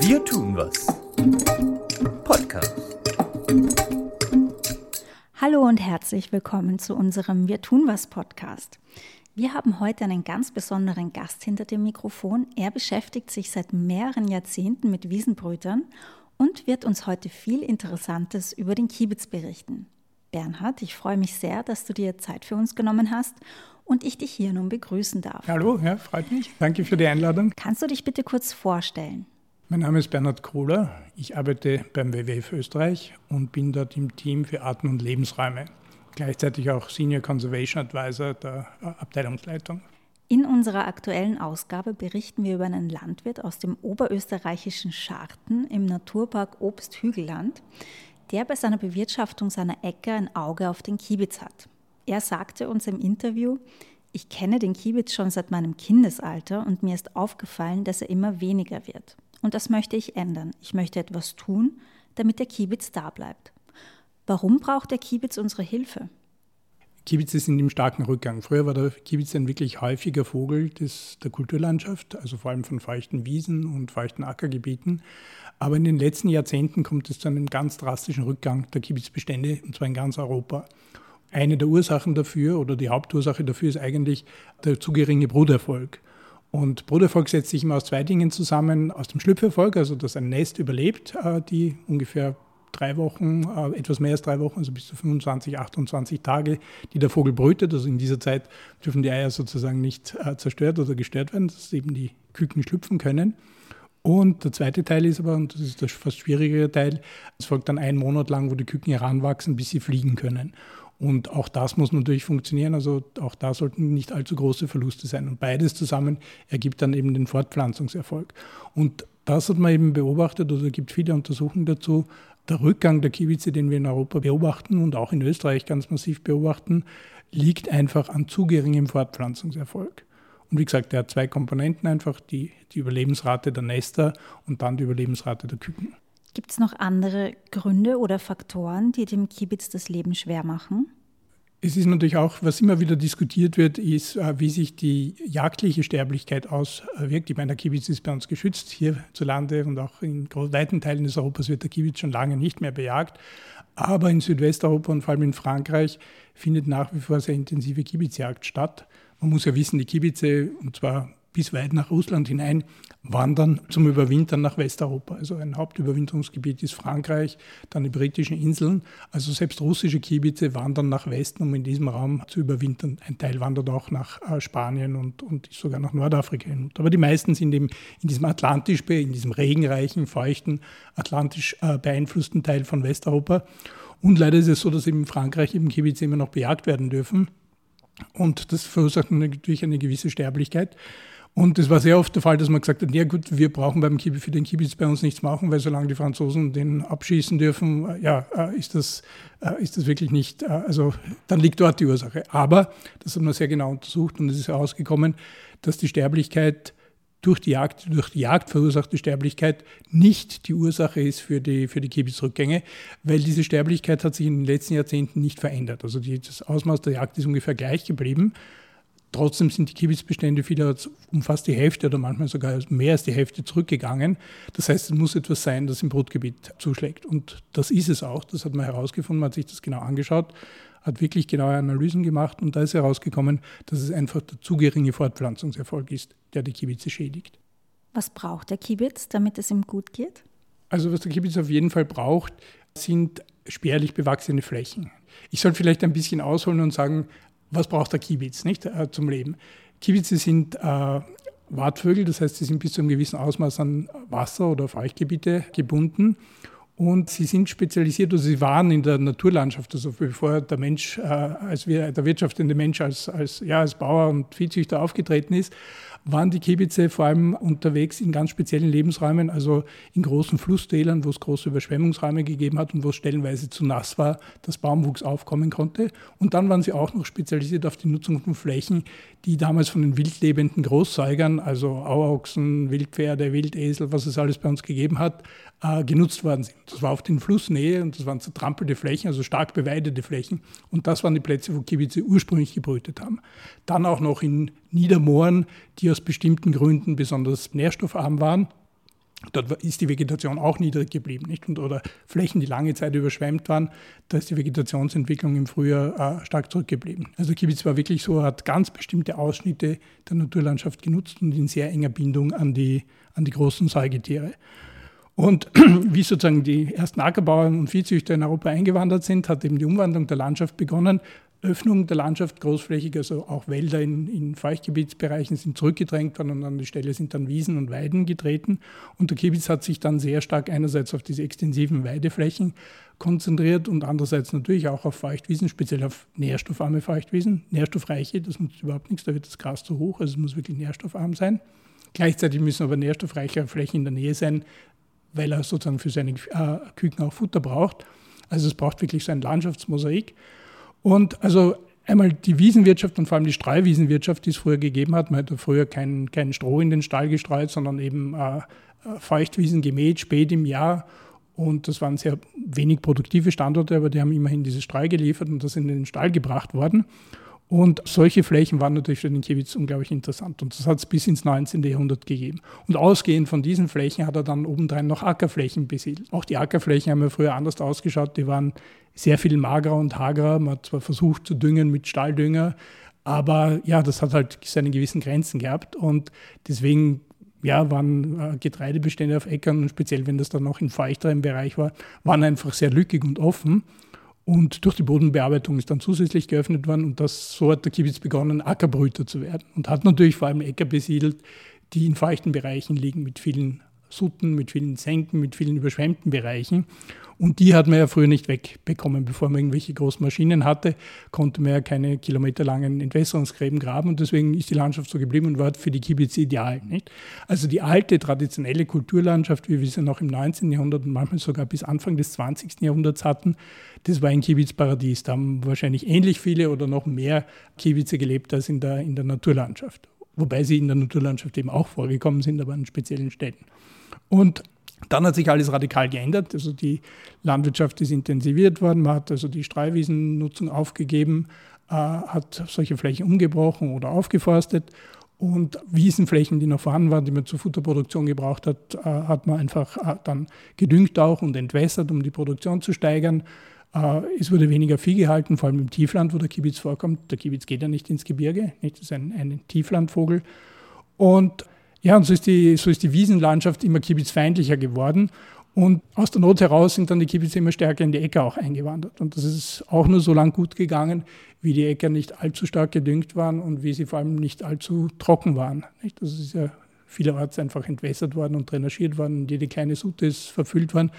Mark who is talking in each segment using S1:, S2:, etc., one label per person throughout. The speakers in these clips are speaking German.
S1: Wir tun was. Podcast.
S2: Hallo und herzlich willkommen zu unserem Wir tun was Podcast. Wir haben heute einen ganz besonderen Gast hinter dem Mikrofon. Er beschäftigt sich seit mehreren Jahrzehnten mit Wiesenbrütern und wird uns heute viel Interessantes über den Kiebitz berichten. Bernhard, ich freue mich sehr, dass du dir Zeit für uns genommen hast und ich dich hier nun begrüßen darf.
S3: Hallo, ja, freut mich. Danke für die Einladung.
S2: Kannst du dich bitte kurz vorstellen?
S3: Mein Name ist Bernhard Kohler. Ich arbeite beim WWF Österreich und bin dort im Team für Arten- und Lebensräume. Gleichzeitig auch Senior Conservation Advisor der Abteilungsleitung.
S2: In unserer aktuellen Ausgabe berichten wir über einen Landwirt aus dem oberösterreichischen Scharten im Naturpark Obst-Hügelland, der bei seiner Bewirtschaftung seiner Äcker ein Auge auf den Kiebitz hat. Er sagte uns im Interview, ich kenne den Kiebitz schon seit meinem Kindesalter und mir ist aufgefallen, dass er immer weniger wird. Und das möchte ich ändern. Ich möchte etwas tun, damit der Kiebitz da bleibt. Warum braucht der Kiebitz unsere Hilfe?
S3: Kiebitze sind im starken Rückgang. Früher war der Kiebitz ein wirklich häufiger Vogel des, der Kulturlandschaft, also vor allem von feuchten Wiesen und feuchten Ackergebieten. Aber in den letzten Jahrzehnten kommt es zu einem ganz drastischen Rückgang der Kiebitzbestände, und zwar in ganz Europa. Eine der Ursachen dafür oder die Hauptursache dafür ist eigentlich der zu geringe Bruderfolg. Und Bruderfolg setzt sich immer aus zwei Dingen zusammen. Aus dem Schlüpferfolg, also dass ein Nest überlebt, äh, die ungefähr drei Wochen, äh, etwas mehr als drei Wochen, also bis zu 25, 28 Tage, die der Vogel brütet. Also in dieser Zeit dürfen die Eier sozusagen nicht äh, zerstört oder gestört werden, dass eben die Küken schlüpfen können. Und der zweite Teil ist aber, und das ist der fast schwierigere Teil, es folgt dann ein Monat lang, wo die Küken heranwachsen, bis sie fliegen können. Und auch das muss natürlich funktionieren, also auch da sollten nicht allzu große Verluste sein. Und beides zusammen ergibt dann eben den Fortpflanzungserfolg. Und das hat man eben beobachtet, oder es gibt viele Untersuchungen dazu, der Rückgang der Kiebitze, den wir in Europa beobachten und auch in Österreich ganz massiv beobachten, liegt einfach an zu geringem Fortpflanzungserfolg. Und wie gesagt, der hat zwei Komponenten einfach, die, die Überlebensrate der Nester und dann die Überlebensrate der Küken.
S2: Gibt es noch andere Gründe oder Faktoren, die dem Kiebitz das Leben schwer machen?
S3: Es ist natürlich auch, was immer wieder diskutiert wird, ist, äh, wie sich die jagdliche Sterblichkeit auswirkt. Ich meine, der Kiebitz ist bei uns geschützt hierzulande und auch in weiten Teilen des Europas wird der Kiebitz schon lange nicht mehr bejagt. Aber in Südwesteuropa und vor allem in Frankreich findet nach wie vor sehr intensive Kiebitzjagd statt. Man muss ja wissen, die Kiebitze, und zwar bis weit nach Russland hinein, wandern zum Überwintern nach Westeuropa. Also ein Hauptüberwinterungsgebiet ist Frankreich, dann die britischen Inseln. Also selbst russische Kiebitze wandern nach Westen, um in diesem Raum zu überwintern. Ein Teil wandert auch nach äh, Spanien und, und sogar nach Nordafrika. Aber die meisten sind eben in diesem atlantisch, in diesem regenreichen, feuchten, atlantisch äh, beeinflussten Teil von Westeuropa. Und leider ist es so, dass eben in Frankreich eben Kiebitze immer noch bejagt werden dürfen. Und das verursacht natürlich eine gewisse Sterblichkeit. Und es war sehr oft der Fall, dass man gesagt hat, ja gut, wir brauchen beim Kiebitz, für den Kiebitz bei uns nichts machen, weil solange die Franzosen den abschießen dürfen, äh, ja, äh, ist das, äh, ist das wirklich nicht, also dann liegt dort die Ursache. Aber das hat man sehr genau untersucht und es ist herausgekommen, dass die Sterblichkeit durch die Jagd, durch die Jagd verursachte Sterblichkeit nicht die Ursache ist für die, für die Kiebitzrückgänge, weil diese Sterblichkeit hat sich in den letzten Jahrzehnten nicht verändert. Also die, das Ausmaß der Jagd ist ungefähr gleich geblieben. Trotzdem sind die Kiebitzbestände vielerorts um fast die Hälfte oder manchmal sogar mehr als die Hälfte zurückgegangen. Das heißt, es muss etwas sein, das im Brutgebiet zuschlägt. Und das ist es auch. Das hat man herausgefunden, man hat sich das genau angeschaut, hat wirklich genaue Analysen gemacht und da ist herausgekommen, dass es einfach der zu geringe Fortpflanzungserfolg ist, der die Kiebitze schädigt.
S2: Was braucht der Kiebitz, damit es ihm gut geht?
S3: Also was der Kiebitz auf jeden Fall braucht, sind spärlich bewachsene Flächen. Ich soll vielleicht ein bisschen ausholen und sagen, was braucht der Kiebitz nicht, äh, zum Leben? Kiebitze sind äh, Wartvögel, das heißt, sie sind bis zu einem gewissen Ausmaß an Wasser- oder Feuchtgebiete gebunden. Und sie sind spezialisiert, also sie waren in der Naturlandschaft, also bevor der Mensch, äh, als wir, der wirtschaftende Mensch als, als, ja, als Bauer und Viehzüchter aufgetreten ist, waren die Kiebitze vor allem unterwegs in ganz speziellen Lebensräumen, also in großen Flusstälern, wo es große Überschwemmungsräume gegeben hat und wo es stellenweise zu nass war, dass Baumwuchs aufkommen konnte. Und dann waren sie auch noch spezialisiert auf die Nutzung von Flächen, die damals von den wildlebenden Großsäugern, also Auerochsen, Wildpferde, Wildesel, was es alles bei uns gegeben hat, äh, genutzt worden sind. Das war auf den Flussnähe und das waren zertrampelte Flächen, also stark beweidete Flächen. Und das waren die Plätze, wo Kiebitze ursprünglich gebrütet haben. Dann auch noch in Niedermooren, die aus bestimmten Gründen besonders nährstoffarm waren. Dort ist die Vegetation auch niedrig geblieben, nicht? Und, oder Flächen, die lange Zeit überschwemmt waren, da ist die Vegetationsentwicklung im Frühjahr äh, stark zurückgeblieben. Also Kibitz war wirklich so, hat ganz bestimmte Ausschnitte der Naturlandschaft genutzt und in sehr enger Bindung an die, an die großen Säugetiere. Und wie sozusagen die ersten Ackerbauern und Viehzüchter in Europa eingewandert sind, hat eben die Umwandlung der Landschaft begonnen. Öffnung der Landschaft großflächig, also auch Wälder in, in Feuchtgebietsbereichen sind zurückgedrängt worden und an die Stelle sind dann Wiesen und Weiden getreten. Und der Kiebitz hat sich dann sehr stark einerseits auf diese extensiven Weideflächen konzentriert und andererseits natürlich auch auf Feuchtwiesen, speziell auf nährstoffarme Feuchtwiesen. Nährstoffreiche, das nutzt überhaupt nichts, da wird das Gras zu hoch, also es muss wirklich nährstoffarm sein. Gleichzeitig müssen aber nährstoffreiche Flächen in der Nähe sein, weil er sozusagen für seine äh, Küken auch Futter braucht. Also es braucht wirklich so ein Landschaftsmosaik. Und also einmal die Wiesenwirtschaft und vor allem die Streuwiesenwirtschaft, die es früher gegeben hat. Man hat früher kein, kein Stroh in den Stall gestreut, sondern eben äh, äh, Feuchtwiesen gemäht, spät im Jahr. Und das waren sehr wenig produktive Standorte, aber die haben immerhin diese Streu geliefert und das in den Stall gebracht worden. Und solche Flächen waren natürlich für den Kiewitz unglaublich interessant. Und das hat es bis ins 19. Jahrhundert gegeben. Und ausgehend von diesen Flächen hat er dann obendrein noch Ackerflächen besiedelt. Auch die Ackerflächen haben ja früher anders ausgeschaut. Die waren sehr viel magerer und hagerer. Man hat zwar versucht zu düngen mit Stalldünger, aber ja, das hat halt seine gewissen Grenzen gehabt. Und deswegen ja, waren äh, Getreidebestände auf Äckern, und speziell wenn das dann noch in feuchterem Bereich war, waren einfach sehr lückig und offen. Und durch die Bodenbearbeitung ist dann zusätzlich geöffnet worden und das, so hat der Kiebitz begonnen, Ackerbrüter zu werden und hat natürlich vor allem Äcker besiedelt, die in feuchten Bereichen liegen, mit vielen Sutten, mit vielen Senken, mit vielen überschwemmten Bereichen. Und die hat man ja früher nicht wegbekommen. Bevor man irgendwelche großen Maschinen hatte, konnte man ja keine kilometerlangen Entwässerungsgräben graben. Und deswegen ist die Landschaft so geblieben und war für die Kibbitz ideal. Nicht? Also die alte, traditionelle Kulturlandschaft, wie wir sie noch im 19. Jahrhundert und manchmal sogar bis Anfang des 20. Jahrhunderts hatten, das war ein Kiebitzparadies. Da haben wahrscheinlich ähnlich viele oder noch mehr Kiebitze gelebt als in der, in der Naturlandschaft. Wobei sie in der Naturlandschaft eben auch vorgekommen sind, aber an speziellen Städten. Und dann hat sich alles radikal geändert. Also die Landwirtschaft ist intensiviert worden. Man hat also die Streuwiesennutzung aufgegeben, äh, hat solche Flächen umgebrochen oder aufgeforstet. Und Wiesenflächen, die noch vorhanden waren, die man zur Futterproduktion gebraucht hat, äh, hat man einfach äh, dann gedüngt auch und entwässert, um die Produktion zu steigern. Äh, es wurde weniger Vieh gehalten, vor allem im Tiefland, wo der Kibitz vorkommt. Der Kibitz geht ja nicht ins Gebirge, nicht? das ist ein, ein Tieflandvogel. Und ja, und so ist die, so ist die Wiesenlandschaft immer kiebitzfeindlicher geworden. Und aus der Not heraus sind dann die Kiebitze immer stärker in die Äcker auch eingewandert. Und das ist auch nur so lang gut gegangen, wie die Äcker nicht allzu stark gedüngt waren und wie sie vor allem nicht allzu trocken waren. Das ist ja vielerorts einfach entwässert worden und drainagiert worden und jede kleine Sutte ist verfüllt worden.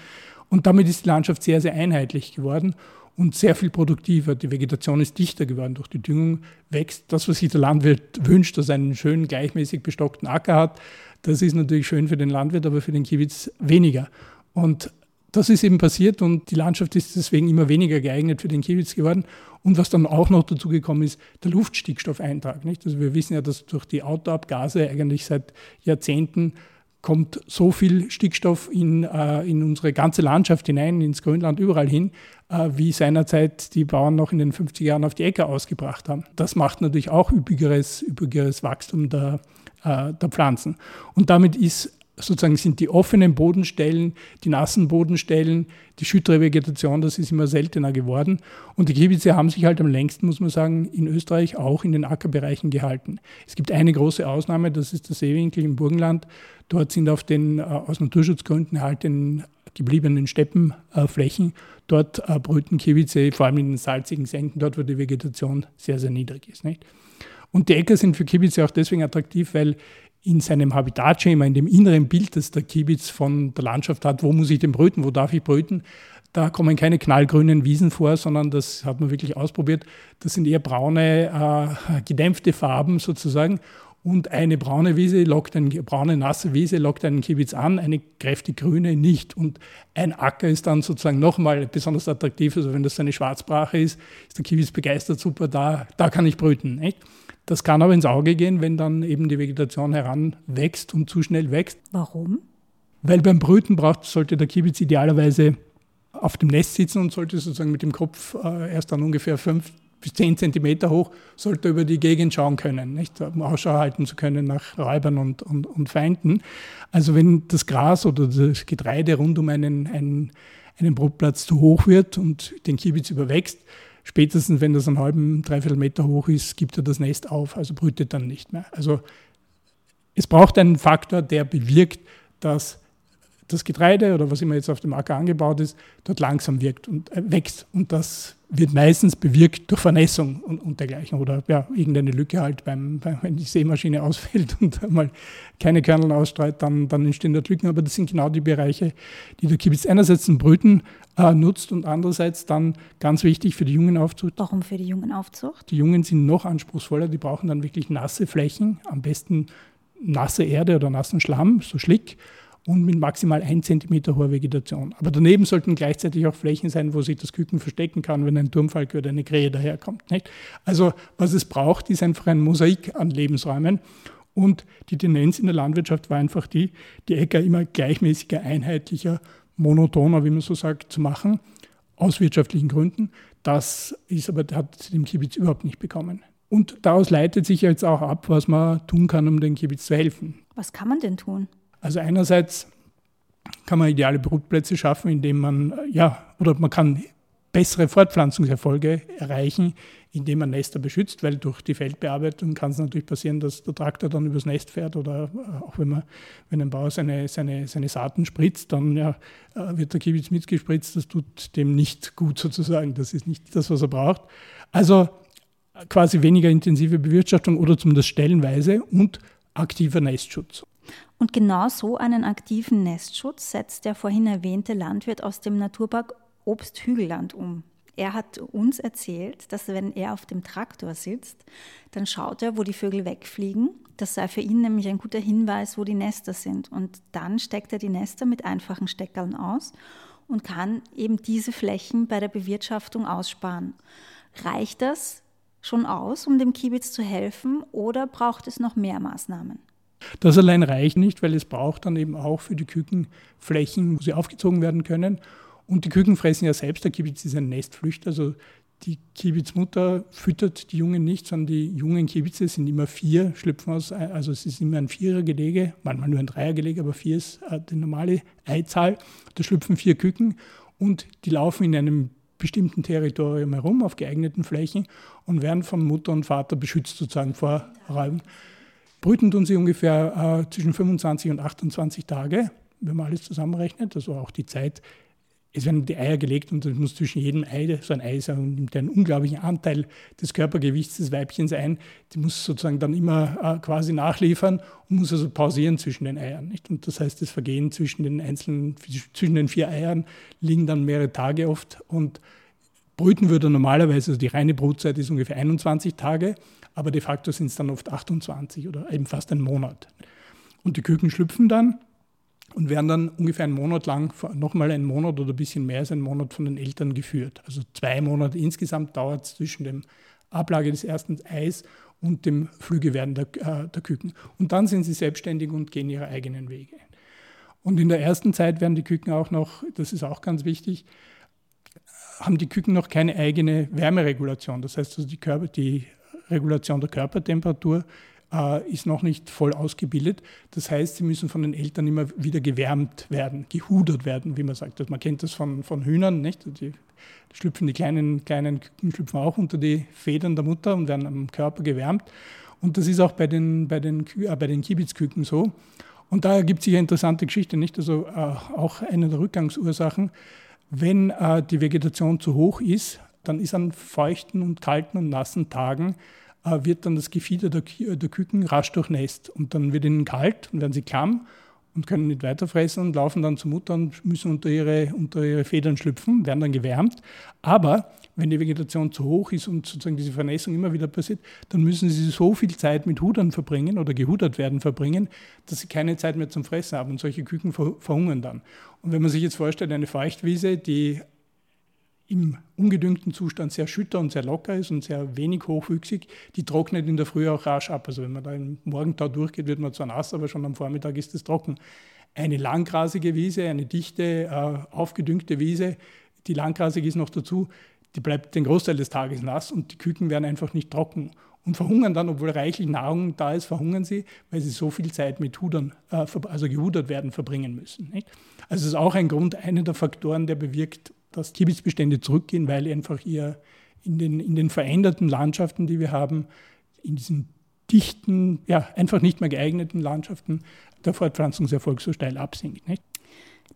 S3: Und damit ist die Landschaft sehr, sehr einheitlich geworden und sehr viel produktiver. Die Vegetation ist dichter geworden durch die Düngung, wächst das, was sich der Landwirt wünscht, dass er einen schönen, gleichmäßig bestockten Acker hat. Das ist natürlich schön für den Landwirt, aber für den Kiewitz weniger. Und das ist eben passiert und die Landschaft ist deswegen immer weniger geeignet für den Kiewitz geworden. Und was dann auch noch dazu gekommen ist, der Luftstickstoffeintrag. Nicht? Also wir wissen ja, dass durch die Autoabgase eigentlich seit Jahrzehnten kommt so viel Stickstoff in, äh, in unsere ganze Landschaft hinein, ins Grünland, überall hin, äh, wie seinerzeit die Bauern noch in den 50 Jahren auf die Äcker ausgebracht haben. Das macht natürlich auch üppigeres, üppigeres Wachstum der, äh, der Pflanzen. Und damit ist sozusagen sind die offenen Bodenstellen, die nassen Bodenstellen, die schüttere Vegetation, das ist immer seltener geworden. Und die Kiebitze haben sich halt am längsten, muss man sagen, in Österreich auch in den Ackerbereichen gehalten. Es gibt eine große Ausnahme, das ist der Seewinkel im Burgenland. Dort sind auf den äh, aus Naturschutzgründen erhaltenen gebliebenen Steppenflächen, dort äh, brüten Kiebitze, vor allem in den salzigen Senken, dort wo die Vegetation sehr, sehr niedrig ist. Nicht? Und die Äcker sind für Kiebitze auch deswegen attraktiv, weil in seinem Habitatschema, in dem inneren Bild, das der Kiebitz von der Landschaft hat, wo muss ich denn brüten, wo darf ich brüten, da kommen keine knallgrünen Wiesen vor, sondern das hat man wirklich ausprobiert. Das sind eher braune, äh, gedämpfte Farben sozusagen. Und eine braune Wiese lockt eine braune, nasse Wiese lockt einen Kiebitz an, eine kräftig grüne nicht. Und ein Acker ist dann sozusagen nochmal besonders attraktiv. Also wenn das eine Schwarzbrache ist, ist der Kiebitz begeistert, super, da, da kann ich brüten. Nicht? Das kann aber ins Auge gehen, wenn dann eben die Vegetation heranwächst und zu schnell wächst.
S2: Warum?
S3: weil beim Brüten braucht, sollte der Kiebitz idealerweise auf dem Nest sitzen und sollte sozusagen mit dem Kopf äh, erst dann ungefähr fünf bis zehn Zentimeter hoch, sollte über die Gegend schauen können, nicht? um Ausschau halten zu können nach Räubern und, und, und Feinden. Also wenn das Gras oder das Getreide rund um einen, einen, einen Brutplatz zu hoch wird und den Kiebitz überwächst, spätestens wenn das einen halben, dreiviertel Meter hoch ist, gibt er das Nest auf, also brütet dann nicht mehr. Also es braucht einen Faktor, der bewirkt, dass das Getreide oder was immer jetzt auf dem Acker angebaut ist, dort langsam wirkt und äh, wächst. Und das wird meistens bewirkt durch Vernässung und, und dergleichen oder ja, irgendeine Lücke halt, beim, beim, wenn die Sämaschine ausfällt und mal keine Kernel ausstreut, dann, dann entstehen dort Lücken. Aber das sind genau die Bereiche, die der Kibitz einerseits zum Brüten äh, nutzt und andererseits dann ganz wichtig für die Jungenaufzucht.
S2: Warum für die Jungenaufzucht?
S3: Die Jungen sind noch anspruchsvoller, die brauchen dann wirklich nasse Flächen, am besten nasse Erde oder nassen Schlamm, so Schlick und mit maximal 1 cm hoher Vegetation. Aber daneben sollten gleichzeitig auch Flächen sein, wo sich das Küken verstecken kann, wenn ein Turmfalk oder eine Krähe daherkommt. Nicht? Also was es braucht, ist einfach ein Mosaik an Lebensräumen. Und die Tendenz in der Landwirtschaft war einfach die, die Äcker immer gleichmäßiger, einheitlicher, monotoner, wie man so sagt, zu machen, aus wirtschaftlichen Gründen. Das ist aber, hat dem Kiebitz überhaupt nicht bekommen. Und daraus leitet sich jetzt auch ab, was man tun kann, um dem Kiebitz zu helfen.
S2: Was kann man denn tun?
S3: Also einerseits kann man ideale Brutplätze schaffen, indem man, ja, oder man kann bessere Fortpflanzungserfolge erreichen, indem man Nester beschützt, weil durch die Feldbearbeitung kann es natürlich passieren, dass der Traktor dann übers Nest fährt oder äh, auch wenn man, wenn ein Bauer seine, seine, seine Saaten spritzt, dann ja, äh, wird der Kiebitz mitgespritzt, das tut dem nicht gut sozusagen, das ist nicht das, was er braucht. Also quasi weniger intensive Bewirtschaftung oder zumindest stellenweise und aktiver Nestschutz.
S2: Und genau so einen aktiven Nestschutz setzt der vorhin erwähnte Landwirt aus dem Naturpark Obsthügelland um. Er hat uns erzählt, dass wenn er auf dem Traktor sitzt, dann schaut er, wo die Vögel wegfliegen. Das sei für ihn nämlich ein guter Hinweis, wo die Nester sind. Und dann steckt er die Nester mit einfachen Steckern aus und kann eben diese Flächen bei der Bewirtschaftung aussparen. Reicht das schon aus, um dem Kiebitz zu helfen, oder braucht es noch mehr Maßnahmen?
S3: Das allein reicht nicht, weil es braucht dann eben auch für die Küken Flächen, wo sie aufgezogen werden können. Und die Küken fressen ja selbst, der Kibitz ist ein Nestflüchter, also die Kibitzmutter füttert die Jungen nicht, sondern die jungen Kibitze sind immer vier, schlüpfen aus, also es ist immer ein Vierergelege, manchmal nur ein Dreiergelege, aber vier ist äh, die normale Eizahl. Da schlüpfen vier Küken und die laufen in einem bestimmten Territorium herum, auf geeigneten Flächen und werden von Mutter und Vater beschützt sozusagen vor Räumen. Brüten tun sie ungefähr äh, zwischen 25 und 28 Tage, wenn man alles zusammenrechnet. Also auch die Zeit, es werden die Eier gelegt und es muss zwischen jedem Ei, so ein Ei sein, nimmt einen unglaublichen Anteil des Körpergewichts des Weibchens ein. Die muss sozusagen dann immer äh, quasi nachliefern und muss also pausieren zwischen den Eiern. Nicht? Und das heißt, das Vergehen zwischen den einzelnen, zwischen den vier Eiern liegen dann mehrere Tage oft und Brüten würde normalerweise, also die reine Brutzeit ist ungefähr 21 Tage, aber de facto sind es dann oft 28 oder eben fast ein Monat. Und die Küken schlüpfen dann und werden dann ungefähr einen Monat lang, nochmal einen Monat oder ein bisschen mehr als einen Monat von den Eltern geführt. Also zwei Monate insgesamt dauert es zwischen dem Ablage des ersten Eis und dem Flügewerden der, äh, der Küken. Und dann sind sie selbstständig und gehen ihre eigenen Wege. Und in der ersten Zeit werden die Küken auch noch, das ist auch ganz wichtig, haben die Küken noch keine eigene Wärmeregulation. Das heißt, also die, Körper, die Regulation der Körpertemperatur äh, ist noch nicht voll ausgebildet. Das heißt, sie müssen von den Eltern immer wieder gewärmt werden, gehudert werden, wie man sagt. Also man kennt das von, von Hühnern, nicht? Die, schlüpfen die kleinen, kleinen Küken schlüpfen auch unter die Federn der Mutter und werden am Körper gewärmt. Und das ist auch bei den, bei den, äh, bei den Kiebitzküken so. Und da gibt es hier interessante Geschichte, nicht? Also äh, auch eine der Rückgangsursachen wenn äh, die Vegetation zu hoch ist, dann ist an feuchten und kalten und nassen Tagen äh, wird dann das Gefieder der, der, Küken rasch durchnässt und dann wird ihnen kalt und werden sie klamm und können nicht weiterfressen und laufen dann zur Mutter und müssen unter ihre, unter ihre Federn schlüpfen, werden dann gewärmt. Aber wenn die Vegetation zu hoch ist und sozusagen diese Vernässung immer wieder passiert, dann müssen sie so viel Zeit mit Hudern verbringen oder gehudert werden verbringen, dass sie keine Zeit mehr zum Fressen haben. Und solche Küken verhungern dann. Und wenn man sich jetzt vorstellt, eine Feuchtwiese, die im ungedüngten Zustand sehr schütter und sehr locker ist und sehr wenig hochwüchsig, die trocknet in der Früh auch rasch ab. Also wenn man da im Morgentau durchgeht, wird man zwar nass, aber schon am Vormittag ist es trocken. eine langgrasige Wiese, eine dichte, äh, aufgedüngte Wiese, die langgrasig ist noch dazu, die bleibt den Großteil des Tages nass und die Küken werden einfach nicht trocken und verhungern dann, obwohl reichlich Nahrung da ist, verhungern sie, weil sie so viel Zeit mit Hudern, äh, also gehudert werden, verbringen müssen. Nicht? Also es ist auch ein Grund, einer der Faktoren, der bewirkt, dass Kibitzbestände zurückgehen, weil einfach ihr in den, in den veränderten Landschaften, die wir haben, in diesen dichten, ja, einfach nicht mehr geeigneten Landschaften der Fortpflanzungserfolg so steil absinkt. Nicht?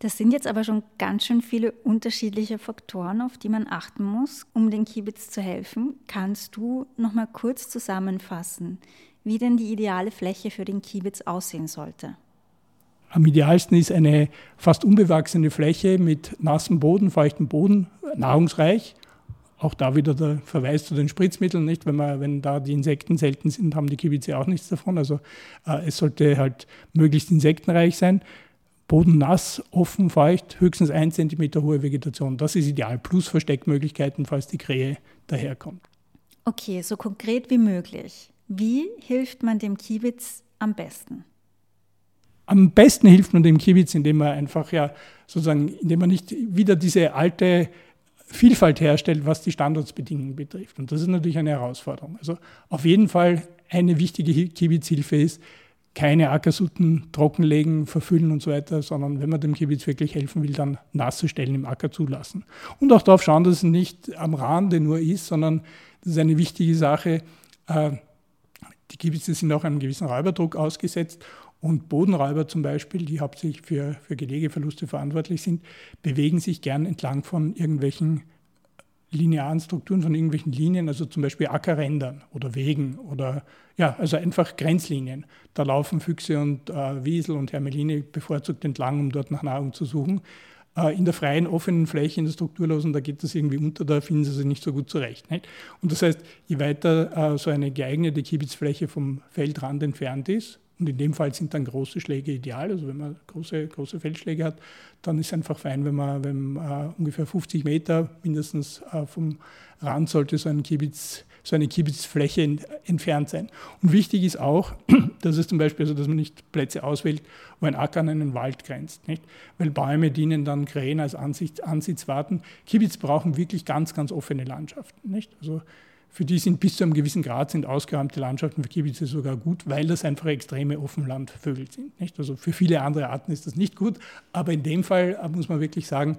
S2: Das sind jetzt aber schon ganz schön viele unterschiedliche Faktoren, auf die man achten muss, um den Kiebitz zu helfen. Kannst du noch mal kurz zusammenfassen, wie denn die ideale Fläche für den Kiebitz aussehen sollte?
S3: Am idealsten ist eine fast unbewachsene Fläche mit nassem Boden, feuchtem Boden, nahrungsreich. Auch da wieder der Verweis zu den Spritzmitteln, nicht? Wenn, man, wenn da die Insekten selten sind, haben die Kibitze auch nichts davon. Also äh, es sollte halt möglichst insektenreich sein. Boden nass, offen, feucht, höchstens ein Zentimeter hohe Vegetation. Das ist ideal. Plus Versteckmöglichkeiten, falls die Krähe daherkommt.
S2: Okay, so konkret wie möglich. Wie hilft man dem Kiebitz am besten?
S3: Am besten hilft man dem Kiebitz, indem man einfach ja sozusagen, indem man nicht wieder diese alte Vielfalt herstellt, was die Standortsbedingungen betrifft. Und das ist natürlich eine Herausforderung. Also auf jeden Fall eine wichtige Kiebitzhilfe ist, keine Ackersuten trockenlegen, verfüllen und so weiter, sondern wenn man dem Kiebitz wirklich helfen will, dann nasse Stellen im Acker zulassen. Und auch darauf schauen, dass es nicht am Rande nur ist, sondern das ist eine wichtige Sache. Äh, die Kiebitze sind auch einem gewissen Räuberdruck ausgesetzt und Bodenräuber zum Beispiel, die hauptsächlich für, für Gelegeverluste verantwortlich sind, bewegen sich gern entlang von irgendwelchen linearen Strukturen, von irgendwelchen Linien, also zum Beispiel Ackerrändern oder Wegen oder ja, also einfach Grenzlinien. Da laufen Füchse und äh, Wiesel und Hermeline bevorzugt entlang, um dort nach Nahrung zu suchen. Äh, in der freien, offenen Fläche, in der strukturlosen, da geht das irgendwie unter, da finden sie sich nicht so gut zurecht. Nicht? Und das heißt, je weiter äh, so eine geeignete Kiebitzfläche vom Feldrand entfernt ist, und in dem Fall sind dann große Schläge ideal. Also wenn man große, große Feldschläge hat, dann ist es einfach fein, wenn man, wenn man äh, ungefähr 50 Meter mindestens äh, vom Rand sollte so, ein Kibitz, so eine Kibitzfläche entfernt sein. Und wichtig ist auch, dass es zum Beispiel, also dass man nicht Plätze auswählt, wo ein Acker an einen Wald grenzt. Nicht? Weil Bäume dienen dann Krähen als Ansicht, Ansichtswarten. Kibitz brauchen wirklich ganz, ganz offene Landschaften. Nicht? Also für die sind bis zu einem gewissen Grad sind ausgeräumte Landschaften für Kiebitze sogar gut, weil das einfach extreme Offenlandvögel sind. Nicht? Also für viele andere Arten ist das nicht gut, aber in dem Fall äh, muss man wirklich sagen,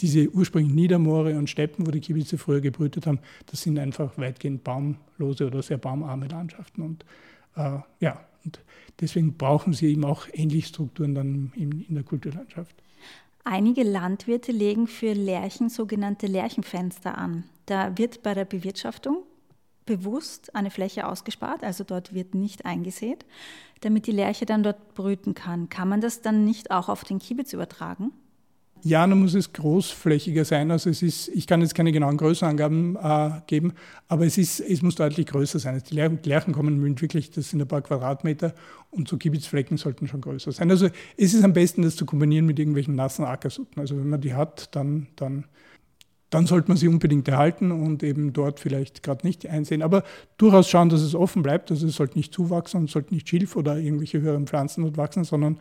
S3: diese ursprünglich Niedermoore und Steppen, wo die Kiebitze früher gebrütet haben, das sind einfach weitgehend baumlose oder sehr baumarme Landschaften. Und äh, ja, und deswegen brauchen sie eben auch ähnliche Strukturen dann in, in der Kulturlandschaft.
S2: Einige Landwirte legen für Lärchen sogenannte Lärchenfenster an. Da wird bei der Bewirtschaftung bewusst eine Fläche ausgespart, also dort wird nicht eingesät, damit die Lerche dann dort brüten kann. Kann man das dann nicht auch auf den Kiebitz übertragen?
S3: Ja, dann muss es großflächiger sein. Also es ist, ich kann jetzt keine genauen Größenangaben äh, geben, aber es, ist, es muss deutlich größer sein. Also die Lerchen kommen wirklich, das sind ein paar Quadratmeter und so Kiebitzflecken sollten schon größer sein. Also es ist am besten, das zu kombinieren mit irgendwelchen nassen Ackersutten. Also wenn man die hat, dann, dann dann sollte man sie unbedingt erhalten und eben dort vielleicht gerade nicht einsehen. Aber durchaus schauen, dass es offen bleibt. Also es sollte nicht zuwachsen, es sollte nicht Schilf oder irgendwelche höheren Pflanzen dort wachsen, sondern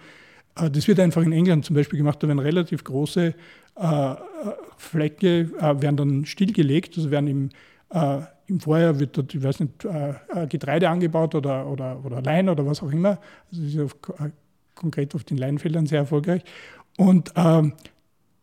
S3: äh, das wird einfach in England zum Beispiel gemacht. Da werden relativ große äh, Flecke äh, werden dann stillgelegt, also werden im, äh, im Vorjahr wird dort, ich weiß nicht, äh, äh, Getreide angebaut oder, oder, oder Lein oder was auch immer. Also das ist auf, konkret auf den Leinfeldern sehr erfolgreich. Und ähm,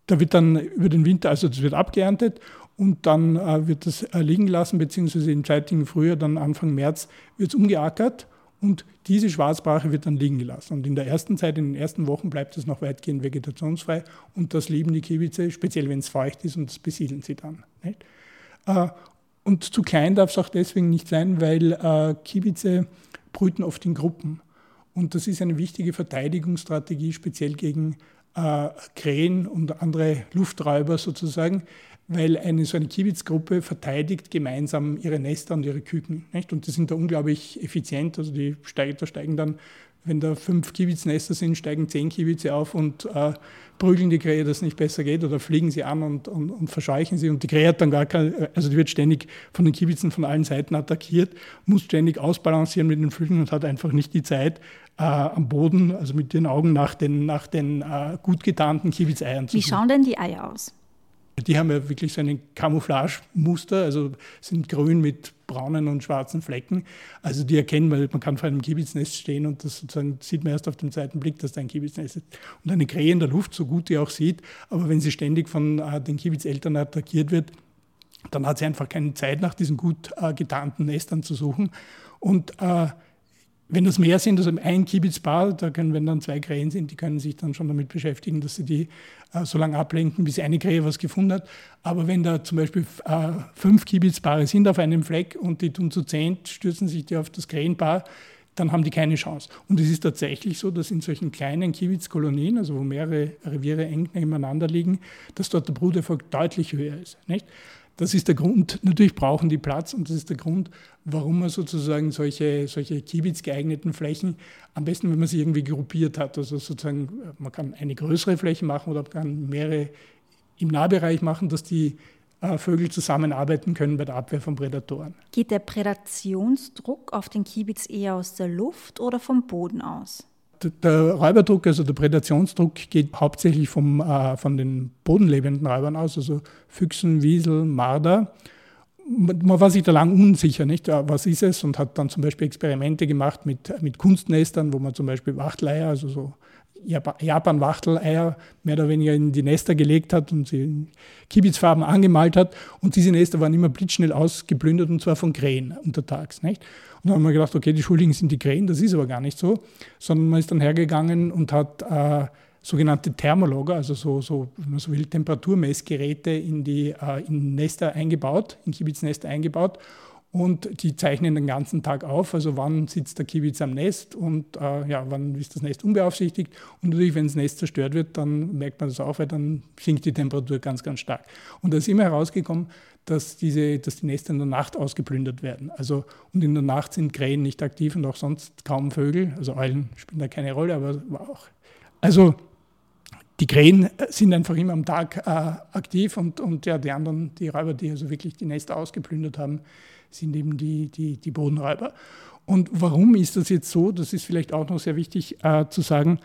S3: da wird dann über den Winter, also das wird abgeerntet und dann äh, wird das äh, liegen lassen, beziehungsweise im zeitigen Frühjahr, dann Anfang März, wird es umgeackert und diese Schwarzbrache wird dann liegen gelassen. Und in der ersten Zeit, in den ersten Wochen bleibt es noch weitgehend vegetationsfrei und das lieben die Kiebitze, speziell wenn es feucht ist und das besiedeln sie dann. Äh, und zu klein darf es auch deswegen nicht sein, weil äh, Kiebitze brüten oft in Gruppen. Und das ist eine wichtige Verteidigungsstrategie, speziell gegen äh, Krähen und andere Lufträuber sozusagen, weil eine so eine Kiebitzgruppe verteidigt gemeinsam ihre Nester und ihre Küken. Nicht? Und die sind da unglaublich effizient. Also die steigen, da steigen dann wenn da fünf Kiebiznester sind, steigen zehn Kiebitze auf und äh, prügeln die Krähe, dass es nicht besser geht oder fliegen sie an und, und, und verscheuchen sie. Und die Krähe hat dann gar keine, also die wird ständig von den Kiebitzen von allen Seiten attackiert, muss ständig ausbalancieren mit den Flügeln und hat einfach nicht die Zeit, äh, am Boden, also mit den Augen nach den, nach den äh, gut getarnten Kiebitz-Eiern
S2: zu Wie schauen denn die Eier aus?
S3: Die haben ja wirklich so ein Camouflage-Muster, also sind grün mit braunen und schwarzen Flecken. Also die erkennen man, man kann vor einem Kiebiznest stehen und das sozusagen sieht man erst auf den zweiten Blick, dass da ein Kiebiznest ist. Und eine Krähe in der Luft, so gut die auch sieht, aber wenn sie ständig von äh, den Kiebizeltern attackiert wird, dann hat sie einfach keine Zeit, nach diesen gut äh, getarnten Nestern zu suchen. Und äh, wenn das mehr sind, also ein Kiebitzpaar, da können, wenn dann zwei Krähen sind, die können sich dann schon damit beschäftigen, dass sie die äh, so lange ablenken, bis eine Krähe was gefunden hat. Aber wenn da zum Beispiel äh, fünf Kiebitzpaare sind auf einem Fleck und die tun zu zehn, stürzen sich die auf das Krähenpaar, dann haben die keine Chance. Und es ist tatsächlich so, dass in solchen kleinen Kiebitzkolonien, also wo mehrere Reviere eng nebeneinander liegen, dass dort der Bruderfolg deutlich höher ist. Nicht? Das ist der Grund, natürlich brauchen die Platz und das ist der Grund, warum man sozusagen solche, solche Kibitz geeigneten Flächen, am besten, wenn man sie irgendwie gruppiert hat, also sozusagen, man kann eine größere Fläche machen oder man kann mehrere im Nahbereich machen, dass die äh, Vögel zusammenarbeiten können bei der Abwehr von Prädatoren.
S2: Geht der Prädationsdruck auf den Kiebitz eher aus der Luft oder vom Boden aus?
S3: Der Räuberdruck, also der Prädationsdruck, geht hauptsächlich vom, äh, von den bodenlebenden Räubern aus, also Füchsen, Wiesel, Marder. Man war sich da lang unsicher, nicht? was ist es, und hat dann zum Beispiel Experimente gemacht mit, mit Kunstnestern, wo man zum Beispiel Wachteleier, also so Japan-Wachteleier mehr oder weniger in die Nester gelegt hat und sie in Kibitzfarben angemalt hat. Und diese Nester waren immer blitzschnell ausgeplündert und zwar von Krähen untertags. Nicht? Und dann haben wir gedacht, okay, die Schuldigen sind die Krähen, das ist aber gar nicht so, sondern man ist dann hergegangen und hat äh, sogenannte Thermologer, also so, so, wenn man so will, Temperaturmessgeräte in die äh, in Nester eingebaut, in Kibitznester eingebaut und die zeichnen den ganzen Tag auf, also wann sitzt der Kiebitz am Nest und äh, ja, wann ist das Nest unbeaufsichtigt. Und natürlich, wenn das Nest zerstört wird, dann merkt man das auch, weil dann sinkt die Temperatur ganz, ganz stark. Und da ist immer herausgekommen, dass, diese, dass die Nester in der Nacht ausgeplündert werden. Also, und in der Nacht sind Krähen nicht aktiv und auch sonst kaum Vögel. Also Eulen spielen da keine Rolle, aber auch. Also die Krähen sind einfach immer am Tag äh, aktiv und, und ja, die anderen, die Räuber, die also wirklich die Nester ausgeplündert haben, sind eben die, die, die Bodenräuber. Und warum ist das jetzt so? Das ist vielleicht auch noch sehr wichtig äh, zu sagen.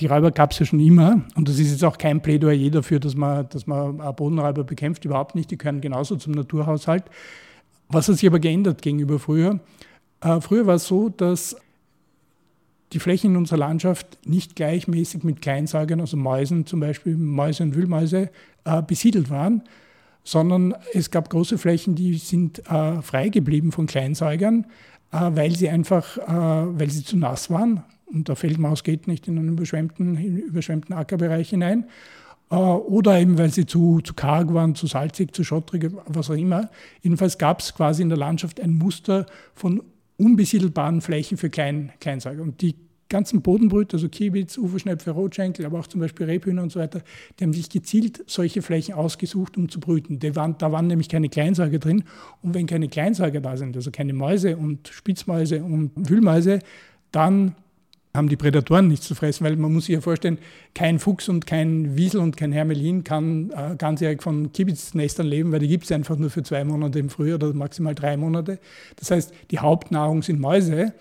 S3: Die Räuber gab es ja schon immer und das ist jetzt auch kein Plädoyer dafür, dass man, dass man Bodenräuber bekämpft, überhaupt nicht. Die gehören genauso zum Naturhaushalt. Was hat sich aber geändert gegenüber früher? Äh, früher war es so, dass die Flächen in unserer Landschaft nicht gleichmäßig mit Kleinsäugern, also Mäusen zum Beispiel, Mäuse und Wühlmäuse, äh, besiedelt waren, sondern es gab große Flächen, die sind äh, frei geblieben von Kleinsäugern, äh, weil sie einfach, äh, weil sie zu nass waren. Und der Feldmaus geht nicht in einen überschwemmten, überschwemmten Ackerbereich hinein. Äh, oder eben, weil sie zu, zu karg waren, zu salzig, zu schottrig, was auch immer. Jedenfalls gab es quasi in der Landschaft ein Muster von unbesiedelbaren Flächen für Klein, Kleinsäuger. Und die ganzen Bodenbrüter, also Kiebitz, Uferschnepfe, Rotschenkel, aber auch zum Beispiel Rebhühner und so weiter, die haben sich gezielt solche Flächen ausgesucht, um zu brüten. Waren, da waren nämlich keine Kleinsäuger drin. Und wenn keine Kleinsäuger da sind, also keine Mäuse und Spitzmäuse und Wühlmäuse, dann haben die Prädatoren nichts zu fressen, weil man muss sich ja vorstellen, kein Fuchs und kein Wiesel und kein Hermelin kann äh, ganzjährig von Kibitznestern leben, weil die gibt es einfach nur für zwei Monate im Frühjahr oder maximal drei Monate. Das heißt, die Hauptnahrung sind Mäuse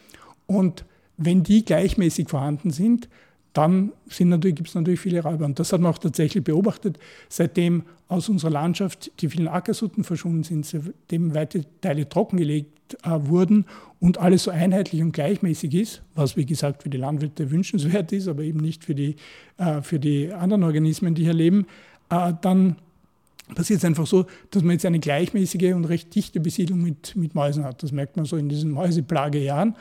S3: und wenn die gleichmäßig vorhanden sind, dann gibt es natürlich viele Räuber. Und das hat man auch tatsächlich beobachtet, seitdem aus unserer Landschaft die vielen Ackersutten verschwunden sind, seitdem weite Teile trockengelegt äh, wurden und alles so einheitlich und gleichmäßig ist, was wie gesagt für die Landwirte wünschenswert ist, aber eben nicht für die, äh, für die anderen Organismen, die hier leben, äh, dann passiert es einfach so, dass man jetzt eine gleichmäßige und recht dichte Besiedlung mit, mit Mäusen hat. Das merkt man so in diesen Mäuseplagejahren.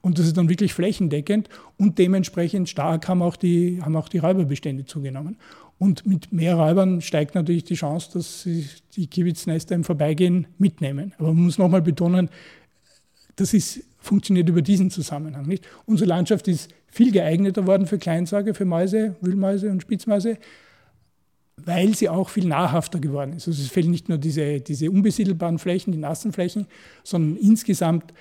S3: Und das ist dann wirklich flächendeckend und dementsprechend stark haben auch die, haben auch die Räuberbestände zugenommen. Und mit mehr Räubern steigt natürlich die Chance, dass sie die Kibitznester im Vorbeigehen mitnehmen. Aber man muss nochmal betonen, das ist, funktioniert über diesen Zusammenhang nicht. Unsere Landschaft ist viel geeigneter worden für Kleinsäuger, für Mäuse, Wühlmäuse und Spitzmäuse, weil sie auch viel nahrhafter geworden ist. Also es fehlen nicht nur diese, diese unbesiedelbaren Flächen, die nassen Flächen, sondern insgesamt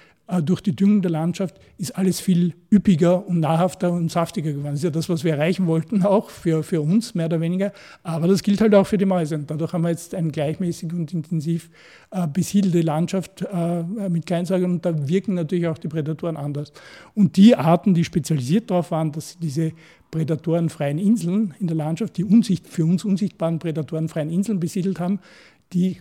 S3: durch die Düngung der Landschaft ist alles viel üppiger und nahrhafter und saftiger geworden. Das ist ja das, was wir erreichen wollten, auch für, für uns mehr oder weniger. Aber das gilt halt auch für die Mäuse. Und dadurch haben wir jetzt eine gleichmäßig und intensiv äh, besiedelte Landschaft äh, mit Kleinsäugern und da wirken natürlich auch die Prädatoren anders. Und die Arten, die spezialisiert darauf waren, dass sie diese prädatorenfreien Inseln in der Landschaft, die unsicht, für uns unsichtbaren prädatorenfreien Inseln besiedelt haben, die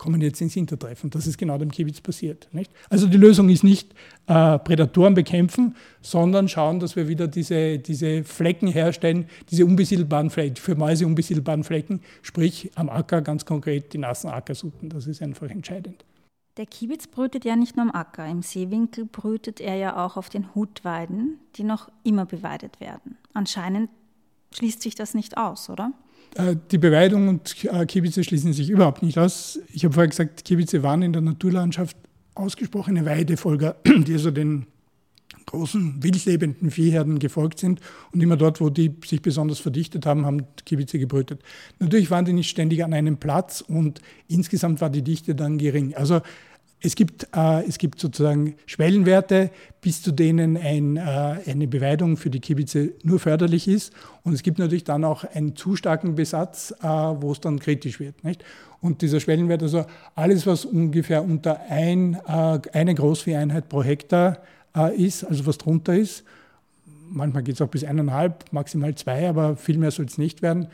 S3: kommen jetzt ins Hintertreffen. Das ist genau dem Kiebitz passiert. Nicht? Also die Lösung ist nicht äh, Prädatoren bekämpfen, sondern schauen, dass wir wieder diese, diese Flecken herstellen, diese unbesiedelbaren Flecken, für Mäuse unbesiedelbaren Flecken, sprich am Acker ganz konkret die nassen Ackersuten. Das ist einfach entscheidend.
S2: Der Kiebitz brütet ja nicht nur am Acker. Im Seewinkel brütet er ja auch auf den Hutweiden, die noch immer beweidet werden. Anscheinend schließt sich das nicht aus, oder?
S3: Äh, die Beweidung und äh, Kiebitze schließen sich überhaupt nicht aus. Ich habe vorher gesagt, Kiebitze waren in der Naturlandschaft ausgesprochene Weidefolger, die also den großen wildlebenden Viehherden gefolgt sind und immer dort, wo die sich besonders verdichtet haben, haben Kiebitze gebrütet. Natürlich waren die nicht ständig an einem Platz und insgesamt war die Dichte dann gering. Also es gibt, äh, es gibt sozusagen Schwellenwerte, bis zu denen ein, äh, eine Beweidung für die Kiebitze nur förderlich ist. Und es gibt natürlich dann auch einen zu starken Besatz, äh, wo es dann kritisch wird. Nicht? Und dieser Schwellenwert, also alles, was ungefähr unter ein, äh, eine Großvieheinheit pro Hektar äh, ist, also was drunter ist, manchmal geht es auch bis eineinhalb, maximal zwei, aber viel mehr soll es nicht werden.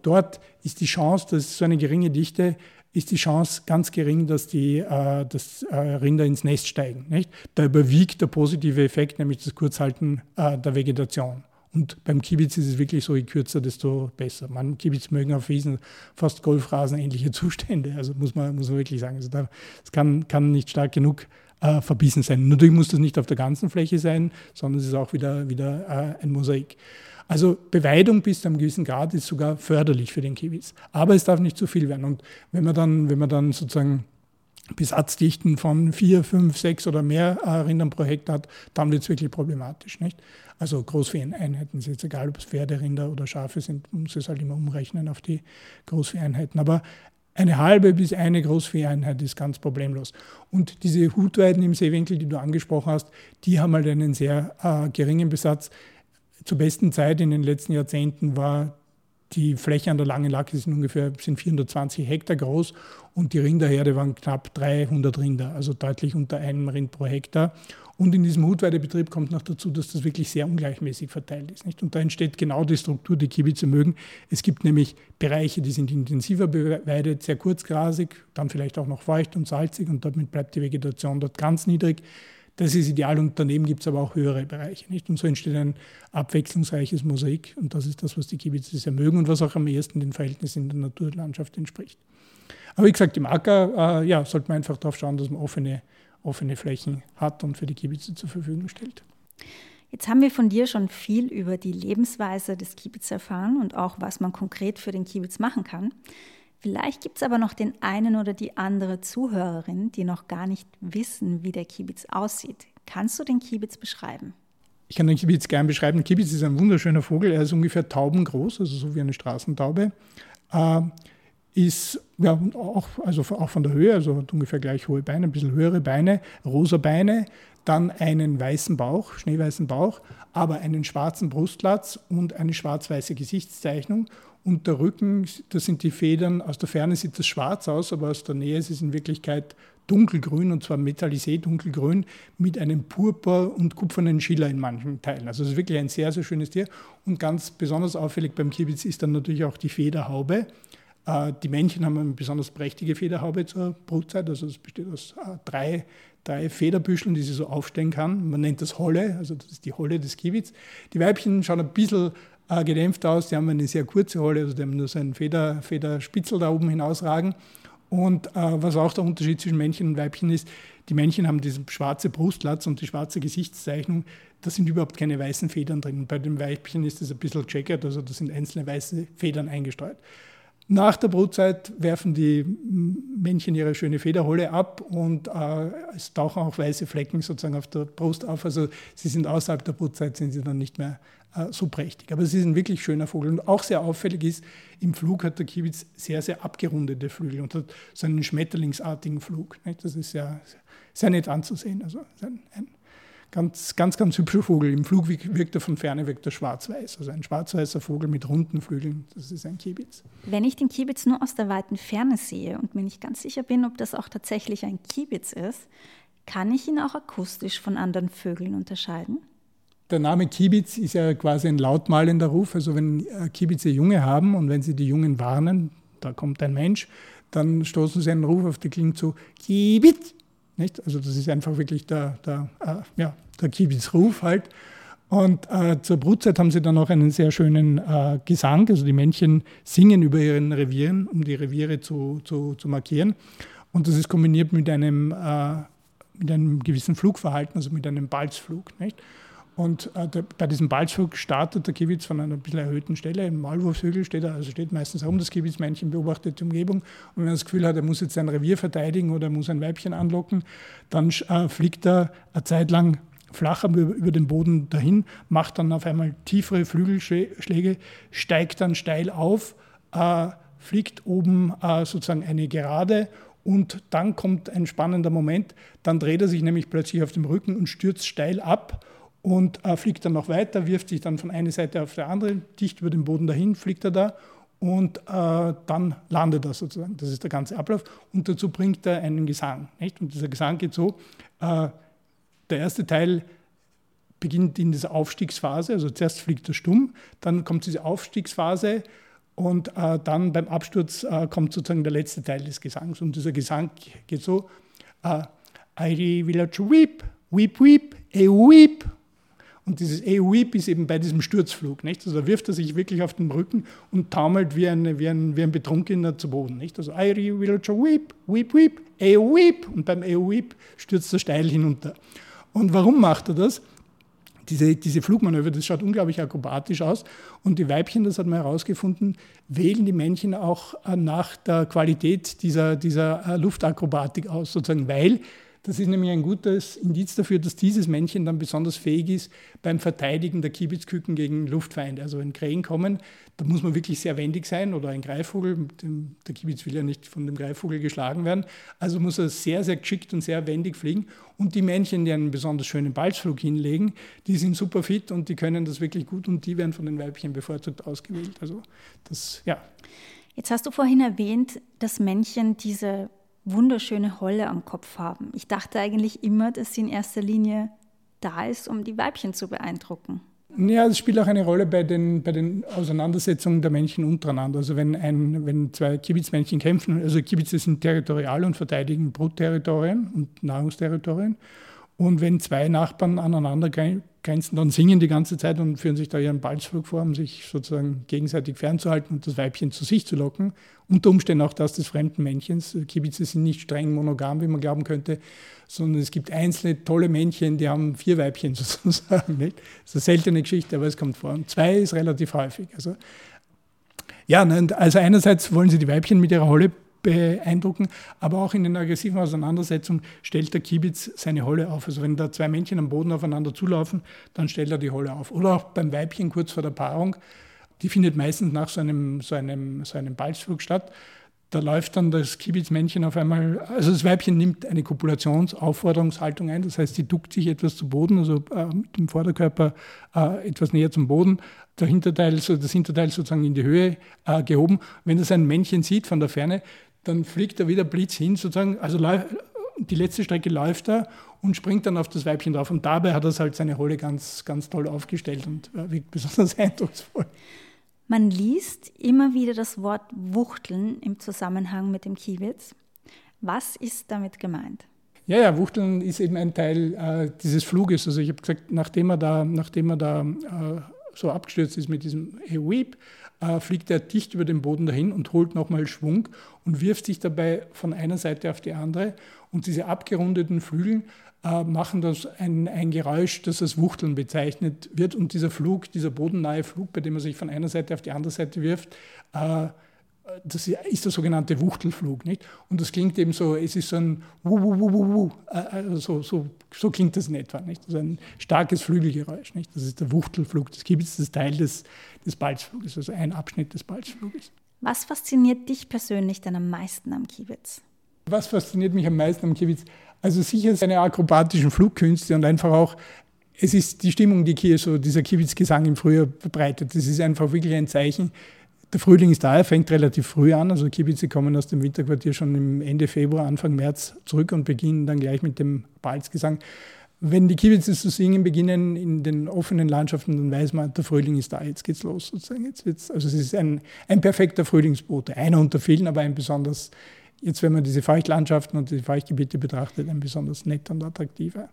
S3: Dort ist die Chance, dass so eine geringe Dichte ist die Chance ganz gering, dass die äh, dass, äh, Rinder ins Nest steigen. Nicht? Da überwiegt der positive Effekt, nämlich das Kurzhalten äh, der Vegetation. Und beim Kiebitz ist es wirklich so, je kürzer, desto besser. Man Kiebitz mögen auf Wiesen fast Golfrasen ähnliche Zustände. Also muss man, muss man wirklich sagen. Also kann, kann nicht stark genug äh, verbissen sein. Natürlich muss das nicht auf der ganzen Fläche sein, sondern es ist auch wieder, wieder äh, ein Mosaik. Also Beweidung bis zu einem gewissen Grad ist sogar förderlich für den Kiwis. Aber es darf nicht zu viel werden. Und wenn man dann, wenn man dann sozusagen Besatzdichten von vier, fünf, sechs oder mehr äh, Rindern pro Hektar hat, dann wird es wirklich problematisch. Nicht? Also Großvieheinheiten, ist jetzt egal, ob es Pferde, Rinder oder Schafe sind, muss es halt immer umrechnen auf die Großvieheinheiten. Aber eine halbe bis eine Großvieheinheit ist ganz problemlos. Und diese Hutweiden im Seewinkel, die du angesprochen hast, die haben halt einen sehr äh, geringen Besatz zur besten Zeit in den letzten Jahrzehnten war die Fläche an der Langen Lacke sind ungefähr sind 420 Hektar groß und die Rinderherde waren knapp 300 Rinder, also deutlich unter einem Rind pro Hektar. Und in diesem Hutweidebetrieb kommt noch dazu, dass das wirklich sehr ungleichmäßig verteilt ist. Nicht? Und da entsteht genau die Struktur, die Kiebitze mögen. Es gibt nämlich Bereiche, die sind intensiver beweidet, sehr kurzgrasig, dann vielleicht auch noch feucht und salzig und damit bleibt die Vegetation dort ganz niedrig. Das ist ideal und daneben gibt es aber auch höhere Bereiche. Nicht? Und so entsteht ein abwechslungsreiches Mosaik und das ist das, was die Kiebitze sehr mögen und was auch am ehesten den Verhältnissen in der Naturlandschaft entspricht. Aber wie gesagt, im Acker äh, ja, sollte man einfach darauf schauen, dass man offene, offene Flächen hat und für die Kiebitze zur Verfügung stellt.
S2: Jetzt haben wir von dir schon viel über die Lebensweise des Kiebitz erfahren und auch, was man konkret für den Kiebitz machen kann. Vielleicht gibt es aber noch den einen oder die andere Zuhörerin, die noch gar nicht wissen, wie der Kiebitz aussieht. Kannst du den Kiebitz beschreiben?
S3: Ich kann den Kiebitz gerne beschreiben. Der Kiebitz ist ein wunderschöner Vogel. Er ist ungefähr taubengroß, also so wie eine Straßentaube. Äh, ist ja, auch, also auch von der Höhe, also hat ungefähr gleich hohe Beine, ein bisschen höhere Beine, rosa Beine, dann einen weißen Bauch, schneeweißen Bauch, aber einen schwarzen Brustlatz und eine schwarz-weiße Gesichtszeichnung und der Rücken, das sind die Federn, aus der Ferne sieht das schwarz aus, aber aus der Nähe ist es in Wirklichkeit dunkelgrün, und zwar metallisé dunkelgrün, mit einem purpur und kupfernen Schiller in manchen Teilen. Also es ist wirklich ein sehr, sehr schönes Tier. Und ganz besonders auffällig beim Kibitz ist dann natürlich auch die Federhaube. Äh, die Männchen haben eine besonders prächtige Federhaube zur Brutzeit, also es besteht aus äh, drei, drei Federbüscheln, die sie so aufstellen kann. Man nennt das Holle, also das ist die Holle des Kiewitz. Die Weibchen schauen ein bisschen äh, gedämpft aus. Die haben eine sehr kurze Holle, also die haben nur so einen Feder, Federspitzel da oben hinausragen. Und äh, was auch der Unterschied zwischen Männchen und Weibchen ist, die Männchen haben diesen schwarze Brustlatz und die schwarze Gesichtszeichnung. Da sind überhaupt keine weißen Federn drin. Bei den Weibchen ist das ein bisschen checkert, also da sind einzelne weiße Federn eingestreut. Nach der Brutzeit werfen die Männchen ihre schöne Federholle ab und äh, es tauchen auch weiße Flecken sozusagen auf der Brust auf. Also sie sind außerhalb der Brutzeit, sind sie dann nicht mehr äh, so prächtig. Aber sie ein wirklich schöner Vogel. Und auch sehr auffällig ist, im Flug hat der Kiebitz sehr, sehr abgerundete Flügel und hat so einen schmetterlingsartigen Flug. Nicht? Das ist sehr, sehr nett anzusehen. Also ein, ein ganz, ganz, ganz hübscher Vogel. Im Flug wirkt er von ferne, wirkt er schwarz-weiß. Also ein schwarz-weißer Vogel mit runden Flügeln, das ist ein Kiebitz.
S2: Wenn ich den Kiebitz nur aus der weiten Ferne sehe und mir nicht ganz sicher bin, ob das auch tatsächlich ein Kiebitz ist, kann ich ihn auch akustisch von anderen Vögeln unterscheiden?
S3: Der Name Kiebitz ist ja quasi ein lautmalender Ruf. Also wenn äh, Kiebitze Junge haben und wenn sie die Jungen warnen, da kommt ein Mensch, dann stoßen sie einen Ruf auf, der klingt so Kiebitz. Nicht? Also das ist einfach wirklich der, der, äh, ja, der Kiebitzruf halt. Und äh, zur Brutzeit haben sie dann auch einen sehr schönen äh, Gesang. Also die Männchen singen über ihren Revieren, um die Reviere zu, zu, zu markieren. Und das ist kombiniert mit einem, äh, mit einem gewissen Flugverhalten, also mit einem Balzflug. Nicht? Und äh, der, bei diesem Balzflug startet der Kiebitz von einer bisschen erhöhten Stelle. Im Maulwurfshügel steht er, also steht meistens herum, das Kiebitzmännchen beobachtet die Umgebung. Und wenn er das Gefühl hat, er muss jetzt sein Revier verteidigen oder er muss ein Weibchen anlocken, dann äh, fliegt er eine Zeit lang flacher über, über den Boden dahin, macht dann auf einmal tiefere Flügelschläge, steigt dann steil auf, äh, fliegt oben äh, sozusagen eine Gerade und dann kommt ein spannender Moment, dann dreht er sich nämlich plötzlich auf dem Rücken und stürzt steil ab und äh, fliegt dann noch weiter, wirft sich dann von einer Seite auf die andere, dicht über den Boden dahin, fliegt er da und äh, dann landet er sozusagen. Das ist der ganze Ablauf. Und dazu bringt er einen Gesang. Nicht? Und dieser Gesang geht so, äh, der erste Teil beginnt in dieser Aufstiegsphase, also zuerst fliegt er stumm, dann kommt diese Aufstiegsphase und äh, dann beim Absturz äh, kommt sozusagen der letzte Teil des Gesangs. Und dieser Gesang geht so, äh, I village weep, weep, weep, a weep, und dieses E-Weep ist eben bei diesem Sturzflug. Nicht? Also da wirft er sich wirklich auf den Rücken und taumelt wie ein, wie ein, wie ein Betrunkener zu Boden. Nicht? Also I will weep, weep, weep, E-Weep. Und beim E-Weep stürzt er steil hinunter. Und warum macht er das? Diese, diese Flugmanöver, das schaut unglaublich akrobatisch aus. Und die Weibchen, das hat man herausgefunden, wählen die Männchen auch äh, nach der Qualität dieser, dieser äh, Luftakrobatik aus, sozusagen, weil das ist nämlich ein gutes Indiz dafür, dass dieses Männchen dann besonders fähig ist beim Verteidigen der Kiebitzküken gegen Luftfeinde. Also wenn Krähen kommen, da muss man wirklich sehr wendig sein oder ein Greifvogel, der Kiebitz will ja nicht von dem Greifvogel geschlagen werden, also muss er sehr, sehr geschickt und sehr wendig fliegen. Und die Männchen, die einen besonders schönen Balzflug hinlegen, die sind super fit und die können das wirklich gut und die werden von den Weibchen bevorzugt ausgewählt. Also das, ja.
S2: Jetzt hast du vorhin erwähnt, dass Männchen diese wunderschöne Holle am Kopf haben. Ich dachte eigentlich immer, dass sie in erster Linie da ist, um die Weibchen zu beeindrucken.
S3: Ja, es spielt auch eine Rolle bei den, bei den Auseinandersetzungen der Männchen untereinander. Also wenn, ein, wenn zwei Kibitzmännchen kämpfen, also Kibitze sind territorial und verteidigen Brutterritorien und Nahrungsterritorien. Und wenn zwei Nachbarn aneinander grenzen, dann singen die ganze Zeit und führen sich da ihren Balzflug vor, um sich sozusagen gegenseitig fernzuhalten und das Weibchen zu sich zu locken. Unter Umständen auch das des fremden Männchens. Kibitze sind nicht streng monogam, wie man glauben könnte, sondern es gibt einzelne tolle Männchen, die haben vier Weibchen sozusagen. Nicht? Das ist eine seltene Geschichte, aber es kommt vor. Und zwei ist relativ häufig. Also, ja, also einerseits wollen sie die Weibchen mit ihrer Holle beeindrucken. Aber auch in den aggressiven Auseinandersetzungen stellt der Kiebitz seine Holle auf. Also wenn da zwei Männchen am Boden aufeinander zulaufen, dann stellt er die Holle auf. Oder auch beim Weibchen kurz vor der Paarung. Die findet meistens nach so einem, so einem, so einem Balzflug statt. Da läuft dann das Kiebitzmännchen auf einmal, also das Weibchen nimmt eine Kopulationsaufforderungshaltung ein, das heißt, sie duckt sich etwas zu Boden, also äh, mit dem Vorderkörper äh, etwas näher zum Boden, der Hinterteil, so das Hinterteil sozusagen in die Höhe äh, gehoben. Wenn das ein Männchen sieht von der Ferne, dann fliegt er wieder Blitz hin, sozusagen, also die letzte Strecke läuft er und springt dann auf das Weibchen drauf. Und dabei hat er halt seine Rolle ganz, ganz toll aufgestellt und wirkt besonders eindrucksvoll.
S2: Man liest immer wieder das Wort Wuchteln im Zusammenhang mit dem Kiewitz. Was ist damit gemeint?
S3: Ja, ja, Wuchteln ist eben ein Teil äh, dieses Fluges. Also ich habe gesagt, nachdem er da, nachdem er da äh, so abgestürzt ist mit diesem Weep, äh, fliegt er dicht über den Boden dahin und holt nochmal Schwung und wirft sich dabei von einer Seite auf die andere. Und diese abgerundeten Flügel äh, machen das ein, ein Geräusch, das als Wuchteln bezeichnet wird. Und dieser Flug, dieser bodennahe Flug, bei dem er sich von einer Seite auf die andere Seite wirft, äh, das ist der sogenannte Wuchtelflug. Nicht? Und das klingt eben so, es ist so ein Wu, Wu, Wu, Wu, Wu. Also so, so, so klingt das in etwa. Nicht? Also ein starkes Flügelgeräusch. Nicht? Das ist der Wuchtelflug des Kibitz, das Teil des, des Balzfluges, also ein Abschnitt des Balzfluges.
S2: Was fasziniert dich persönlich denn am meisten am Kiebitz?
S3: Was fasziniert mich am meisten am Kiebitz? Also sicher seine akrobatischen Flugkünste und einfach auch, es ist die Stimmung, die hier so dieser Kiebitz-Gesang im Frühjahr verbreitet. Das ist einfach wirklich ein Zeichen, der Frühling ist da, er fängt relativ früh an. Also Kiebitze kommen aus dem Winterquartier schon im Ende Februar, Anfang März zurück und beginnen dann gleich mit dem Balzgesang. Wenn die Kiebitze zu singen beginnen in den offenen Landschaften, dann weiß man, der Frühling ist da, jetzt geht's los sozusagen. Jetzt wird's, also es ist ein, ein perfekter Frühlingsbote, einer unter vielen, aber ein besonders, jetzt wenn man diese Feuchtlandschaften und die Feuchtgebiete betrachtet, ein besonders netter und attraktiver.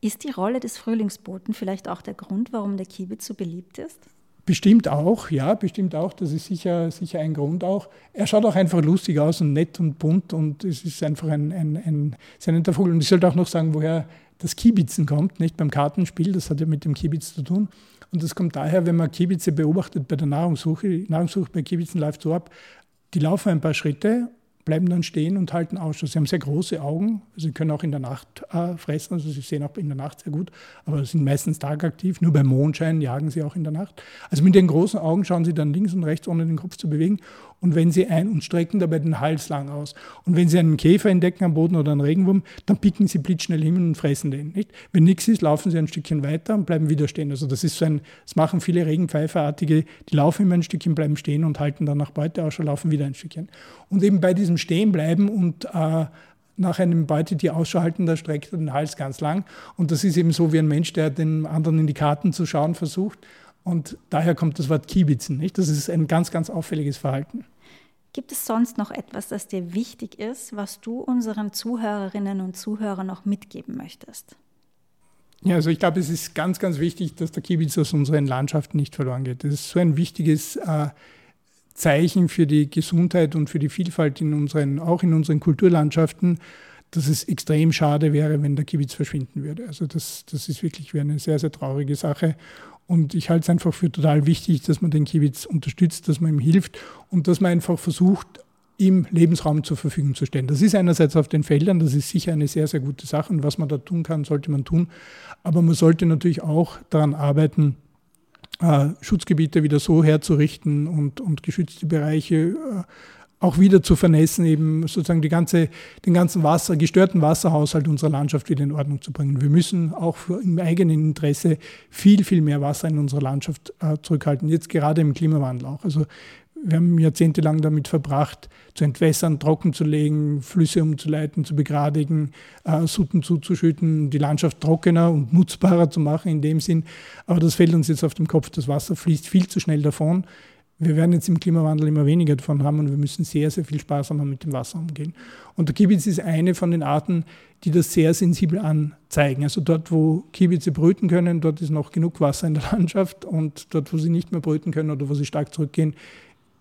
S2: Ist die Rolle des Frühlingsboten vielleicht auch der Grund, warum der Kiebitz so beliebt ist?
S3: Bestimmt auch, ja, bestimmt auch. Das ist sicher, sicher ein Grund auch. Er schaut auch einfach lustig aus und nett und bunt und es ist einfach ein, ein, ein sehr netter Vogel. Und ich sollte auch noch sagen, woher das Kiebitzen kommt, nicht beim Kartenspiel, das hat ja mit dem Kiebitz zu tun. Und das kommt daher, wenn man Kiebitze beobachtet bei der Nahrungssuche. Die Nahrungssuche bei Kiebitzen läuft so ab, die laufen ein paar Schritte bleiben dann stehen und halten Ausschau. Sie haben sehr große Augen, sie können auch in der Nacht äh, fressen, also sie sehen auch in der Nacht sehr gut, aber sind meistens tagaktiv. Nur beim Mondschein jagen sie auch in der Nacht. Also mit den großen Augen schauen sie dann links und rechts, ohne den Kopf zu bewegen. Und wenn sie ein- und strecken dabei den Hals lang aus. Und wenn sie einen Käfer entdecken am Boden oder einen Regenwurm, dann picken sie blitzschnell hin und fressen den. Nicht? Wenn nichts ist, laufen sie ein Stückchen weiter und bleiben wieder stehen. Also das ist so ein, das machen viele Regenpfeiferartige, die laufen immer ein Stückchen, bleiben stehen und halten dann nach Beuteausschau, laufen wieder ein Stückchen. Und eben bei diesem Stehenbleiben und äh, nach einem Beutetier Ausschau halten, da streckt er den Hals ganz lang. Und das ist eben so wie ein Mensch, der den anderen in die Karten zu schauen versucht. Und daher kommt das Wort Kiebitzen. Nicht? Das ist ein ganz, ganz auffälliges Verhalten.
S2: Gibt es sonst noch etwas, das dir wichtig ist, was du unseren Zuhörerinnen und Zuhörern noch mitgeben möchtest?
S3: Ja, also ich glaube, es ist ganz, ganz wichtig, dass der Kiebitz aus unseren Landschaften nicht verloren geht. Das ist so ein wichtiges äh, Zeichen für die Gesundheit und für die Vielfalt in unseren, auch in unseren Kulturlandschaften, dass es extrem schade wäre, wenn der Kiebitz verschwinden würde. Also das, das ist wirklich eine sehr, sehr traurige Sache. Und ich halte es einfach für total wichtig, dass man den Kiebitz unterstützt, dass man ihm hilft und dass man einfach versucht, ihm Lebensraum zur Verfügung zu stellen. Das ist einerseits auf den Feldern, das ist sicher eine sehr, sehr gute Sache und was man da tun kann, sollte man tun. Aber man sollte natürlich auch daran arbeiten, äh, Schutzgebiete wieder so herzurichten und, und geschützte Bereiche äh, auch wieder zu vernässen, eben sozusagen die ganze, den ganzen Wasser, gestörten Wasserhaushalt unserer Landschaft wieder in Ordnung zu bringen. Wir müssen auch im eigenen Interesse viel, viel mehr Wasser in unserer Landschaft äh, zurückhalten, jetzt gerade im Klimawandel auch. Also wir haben jahrzehntelang damit verbracht, zu entwässern, trocken zu legen, Flüsse umzuleiten, zu begradigen, äh, Sutten zuzuschütten, die Landschaft trockener und nutzbarer zu machen in dem Sinn. Aber das fällt uns jetzt auf den Kopf. Das Wasser fließt viel zu schnell davon wir werden jetzt im Klimawandel immer weniger davon haben und wir müssen sehr, sehr viel sparsamer mit dem Wasser umgehen. Und der Kiebitz ist eine von den Arten, die das sehr sensibel anzeigen. Also dort, wo Kiebitze brüten können, dort ist noch genug Wasser in der Landschaft und dort, wo sie nicht mehr brüten können oder wo sie stark zurückgehen,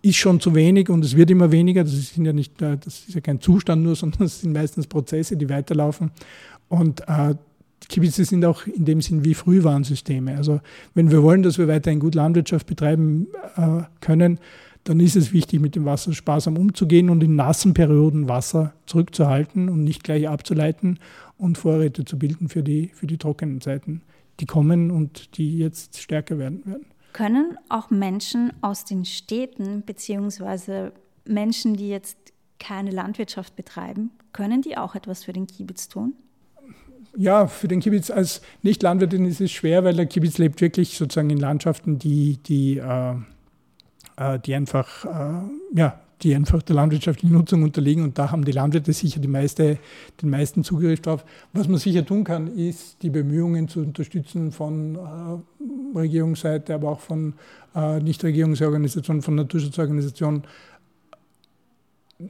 S3: ist schon zu wenig und es wird immer weniger. Das ist ja, nicht, äh, das ist ja kein Zustand nur, sondern es sind meistens Prozesse, die weiterlaufen. Und äh, Kiebitze sind auch in dem Sinn wie Frühwarnsysteme. Also wenn wir wollen, dass wir weiterhin gut Landwirtschaft betreiben äh, können, dann ist es wichtig, mit dem Wasser sparsam umzugehen und in nassen Perioden Wasser zurückzuhalten und nicht gleich abzuleiten und Vorräte zu bilden für die, für die trockenen Zeiten, die kommen und die jetzt stärker werden werden.
S2: Können auch Menschen aus den Städten beziehungsweise Menschen, die jetzt keine Landwirtschaft betreiben, können die auch etwas für den Kiebitz tun?
S3: Ja, für den Kibbitz als Nicht-Landwirtin ist es schwer, weil der Kibbitz lebt wirklich sozusagen in Landschaften, die, die, äh, äh, die einfach, äh, ja, die einfach der landwirtschaftlichen Nutzung unterliegen und da haben die Landwirte sicher die meiste, den meisten Zugriff drauf. Was man sicher tun kann, ist die Bemühungen zu unterstützen von äh, Regierungsseite, aber auch von äh, Nichtregierungsorganisationen, von Naturschutzorganisationen,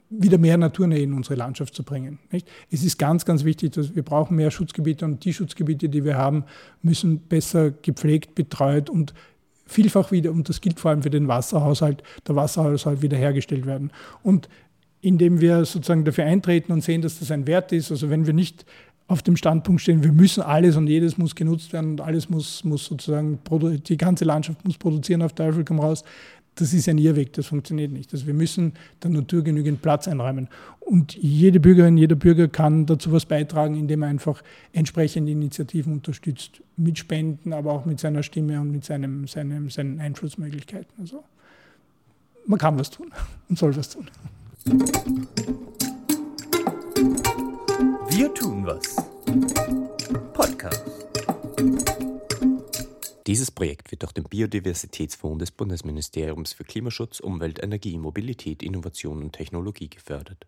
S3: wieder mehr Naturnähe in unsere Landschaft zu bringen. Nicht? Es ist ganz, ganz wichtig, dass wir brauchen mehr Schutzgebiete und die Schutzgebiete, die wir haben, müssen besser gepflegt, betreut und vielfach wieder, und das gilt vor allem für den Wasserhaushalt, der Wasserhaushalt wiederhergestellt werden. Und indem wir sozusagen dafür eintreten und sehen, dass das ein Wert ist, also wenn wir nicht auf dem Standpunkt stehen, wir müssen alles und jedes muss genutzt werden und alles muss, muss sozusagen, die ganze Landschaft muss produzieren auf Teufel komm raus, das ist ein Irrweg, das funktioniert nicht. Also wir müssen der Natur genügend Platz einräumen. Und jede Bürgerin, jeder Bürger kann dazu was beitragen, indem er einfach entsprechende Initiativen unterstützt, mit Spenden, aber auch mit seiner Stimme und mit seinem, seinem, seinen Einflussmöglichkeiten. Also man kann was tun und soll was tun.
S1: Wir tun was.
S4: Dieses Projekt wird durch den Biodiversitätsfonds des Bundesministeriums für Klimaschutz, Umwelt, Energie, Mobilität, Innovation und Technologie gefördert.